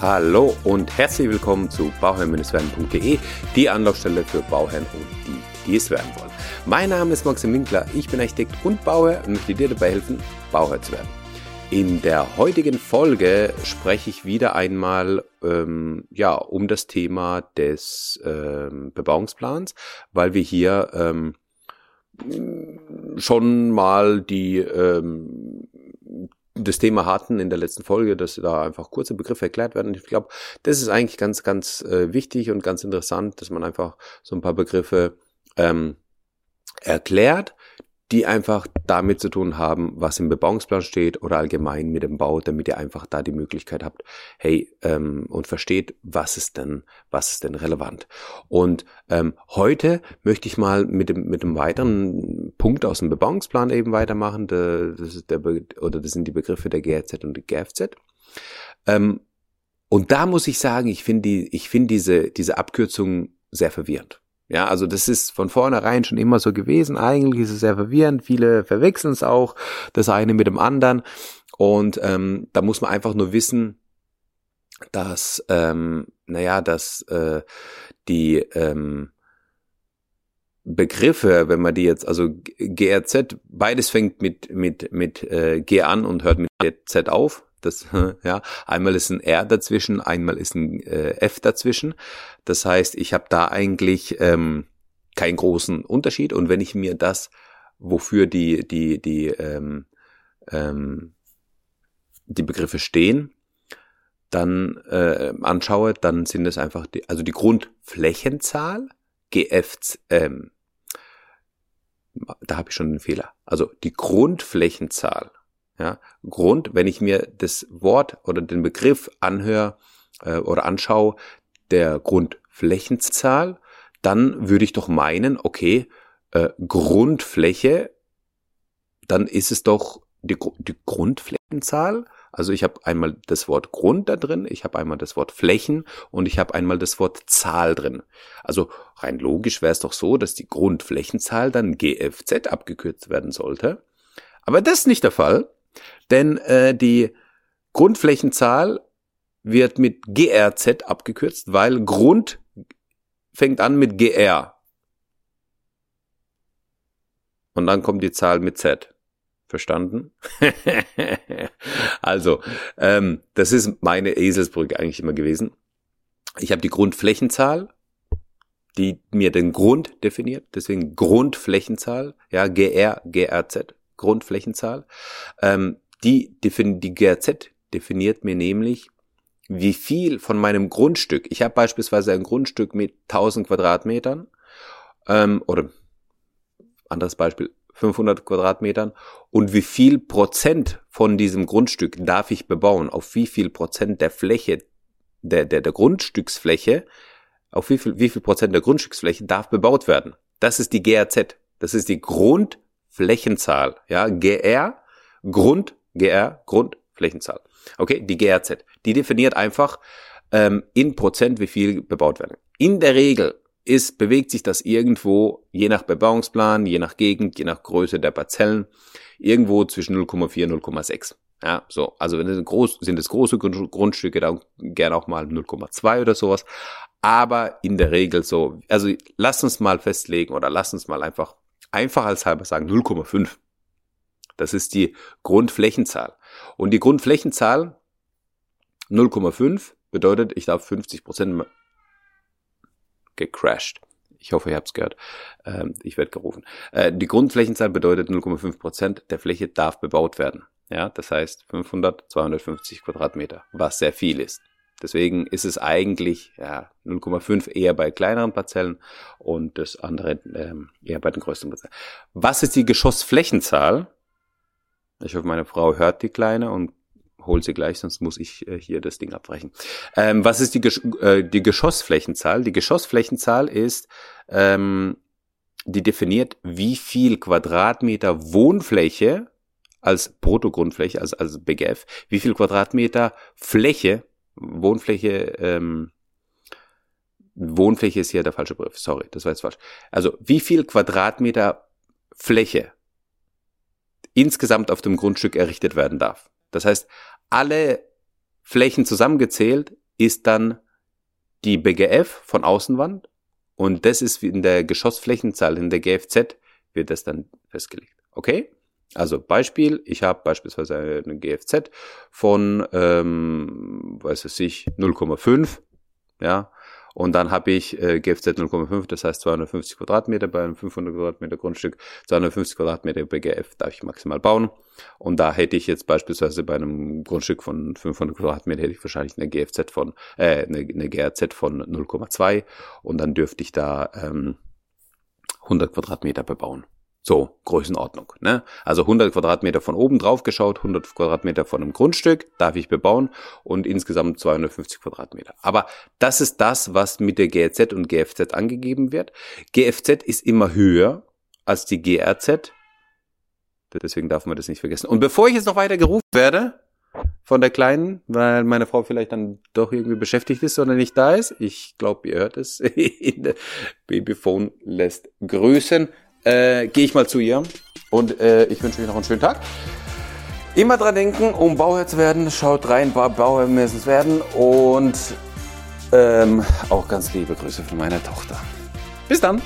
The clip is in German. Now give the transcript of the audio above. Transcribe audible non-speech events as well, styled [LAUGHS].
Hallo und herzlich willkommen zu bauherrn-werden.de, die Anlaufstelle für Bauherren und die, die es werden wollen. Mein Name ist Maxim Winkler, ich bin Architekt und Bauherr und möchte dir dabei helfen, Bauherr zu werden. In der heutigen Folge spreche ich wieder einmal ähm, ja um das Thema des ähm, Bebauungsplans, weil wir hier ähm, schon mal die ähm, das Thema hatten in der letzten Folge, dass da einfach kurze Begriffe erklärt werden. Ich glaube, das ist eigentlich ganz, ganz äh, wichtig und ganz interessant, dass man einfach so ein paar Begriffe ähm, erklärt, die einfach damit zu tun haben, was im Bebauungsplan steht oder allgemein mit dem Bau, damit ihr einfach da die Möglichkeit habt, hey, ähm, und versteht, was ist denn, was ist denn relevant. Und ähm, heute möchte ich mal mit dem, mit dem weiteren Punkt aus dem Bebauungsplan eben weitermachen. Das ist der, oder das sind die Begriffe der GRZ und der GFZ. Ähm, und da muss ich sagen, ich finde die, ich finde diese, diese Abkürzung sehr verwirrend. Ja, also das ist von vornherein schon immer so gewesen. Eigentlich ist es sehr verwirrend. Viele verwechseln es auch, das eine mit dem anderen. Und ähm, da muss man einfach nur wissen, dass, ähm, naja, dass äh, die ähm, Begriffe, wenn man die jetzt, also GRZ, beides fängt mit, mit, mit äh, G an und hört mit Z auf. Das, [LAUGHS] ja, einmal ist ein R dazwischen, einmal ist ein äh, F dazwischen. Das heißt, ich habe da eigentlich ähm, keinen großen Unterschied. Und wenn ich mir das, wofür die, die, die, ähm, ähm, die Begriffe stehen, dann äh, anschaue, dann sind es einfach die, also die Grundflächenzahl, GF, ähm, da habe ich schon einen Fehler. Also die Grundflächenzahl ja, Grund, wenn ich mir das Wort oder den Begriff anhöre äh, oder anschaue, der Grundflächenzahl, dann würde ich doch meinen, okay, äh, Grundfläche, dann ist es doch die, die Grundflächenzahl. Also ich habe einmal das Wort Grund da drin, ich habe einmal das Wort Flächen und ich habe einmal das Wort Zahl drin. Also rein logisch wäre es doch so, dass die Grundflächenzahl dann GFZ abgekürzt werden sollte. Aber das ist nicht der Fall. Denn äh, die Grundflächenzahl wird mit GRZ abgekürzt, weil Grund fängt an mit GR. Und dann kommt die Zahl mit Z. Verstanden? [LAUGHS] also, ähm, das ist meine Eselsbrücke eigentlich immer gewesen. Ich habe die Grundflächenzahl, die mir den Grund definiert, deswegen Grundflächenzahl, ja, GR, GRZ. Grundflächenzahl. Ähm, die, die GRZ definiert mir nämlich, wie viel von meinem Grundstück, ich habe beispielsweise ein Grundstück mit 1000 Quadratmetern ähm, oder anderes Beispiel 500 Quadratmetern und wie viel Prozent von diesem Grundstück darf ich bebauen, auf wie viel Prozent der Fläche, der, der, der Grundstücksfläche, auf wie viel, wie viel Prozent der Grundstücksfläche darf bebaut werden. Das ist die GRZ. Das ist die Grund, Flächenzahl, ja, GR, Grund, GR, Grundflächenzahl. Okay, die GRZ, die definiert einfach ähm, in Prozent, wie viel bebaut werden. In der Regel ist, bewegt sich das irgendwo, je nach Bebauungsplan, je nach Gegend, je nach Größe der Parzellen, irgendwo zwischen 0,4 und 0,6. Ja, so. Also wenn es groß, sind es große Grundstücke, dann gerne auch mal 0,2 oder sowas. Aber in der Regel so, also lasst uns mal festlegen oder lasst uns mal einfach einfach als halber sagen 0,5. Das ist die Grundflächenzahl. Und die Grundflächenzahl 0,5 bedeutet, ich darf 50 Prozent gecrashed. Ich hoffe, ihr habt es gehört. Ähm, ich werde gerufen. Äh, die Grundflächenzahl bedeutet 0,5 Prozent der Fläche darf bebaut werden. Ja, das heißt 500, 250 Quadratmeter, was sehr viel ist. Deswegen ist es eigentlich ja, 0,5 eher bei kleineren Parzellen und das andere ähm, eher bei den größeren Parzellen. Was ist die Geschossflächenzahl? Ich hoffe, meine Frau hört die Kleine und holt sie gleich, sonst muss ich äh, hier das Ding abbrechen. Ähm, was ist die, Gesch äh, die Geschossflächenzahl? Die Geschossflächenzahl ist, ähm, die definiert, wie viel Quadratmeter Wohnfläche als Bruttogrundfläche, also als BGF, wie viel Quadratmeter Fläche Wohnfläche, ähm, Wohnfläche ist hier der falsche Begriff, sorry, das war jetzt falsch. Also wie viel Quadratmeter Fläche insgesamt auf dem Grundstück errichtet werden darf. Das heißt, alle Flächen zusammengezählt ist dann die BGF von Außenwand und das ist in der Geschossflächenzahl, in der GFZ wird das dann festgelegt. Okay? Also Beispiel, ich habe beispielsweise eine GFZ von, ähm, weiß es ich, 0,5, ja, und dann habe ich äh, GFZ 0,5, das heißt 250 Quadratmeter bei einem 500 Quadratmeter Grundstück, 250 Quadratmeter BGF darf ich maximal bauen. Und da hätte ich jetzt beispielsweise bei einem Grundstück von 500 Quadratmeter hätte ich wahrscheinlich eine GFZ von, äh, eine, eine GRZ von 0,2 und dann dürfte ich da ähm, 100 Quadratmeter bebauen. So, Größenordnung. Ne? Also 100 Quadratmeter von oben drauf geschaut, 100 Quadratmeter von einem Grundstück darf ich bebauen und insgesamt 250 Quadratmeter. Aber das ist das, was mit der GRZ und GFZ angegeben wird. GFZ ist immer höher als die GRZ. Deswegen darf man das nicht vergessen. Und bevor ich jetzt noch weiter gerufen werde von der Kleinen, weil meine Frau vielleicht dann doch irgendwie beschäftigt ist oder nicht da ist, ich glaube, ihr hört es, [LAUGHS] Babyphone lässt grüßen äh, gehe ich mal zu ihr und äh, ich wünsche euch noch einen schönen Tag. Immer dran denken, um Bauherr zu werden, schaut rein, Bauherr müssen werden und ähm, auch ganz liebe Grüße von meiner Tochter. Bis dann!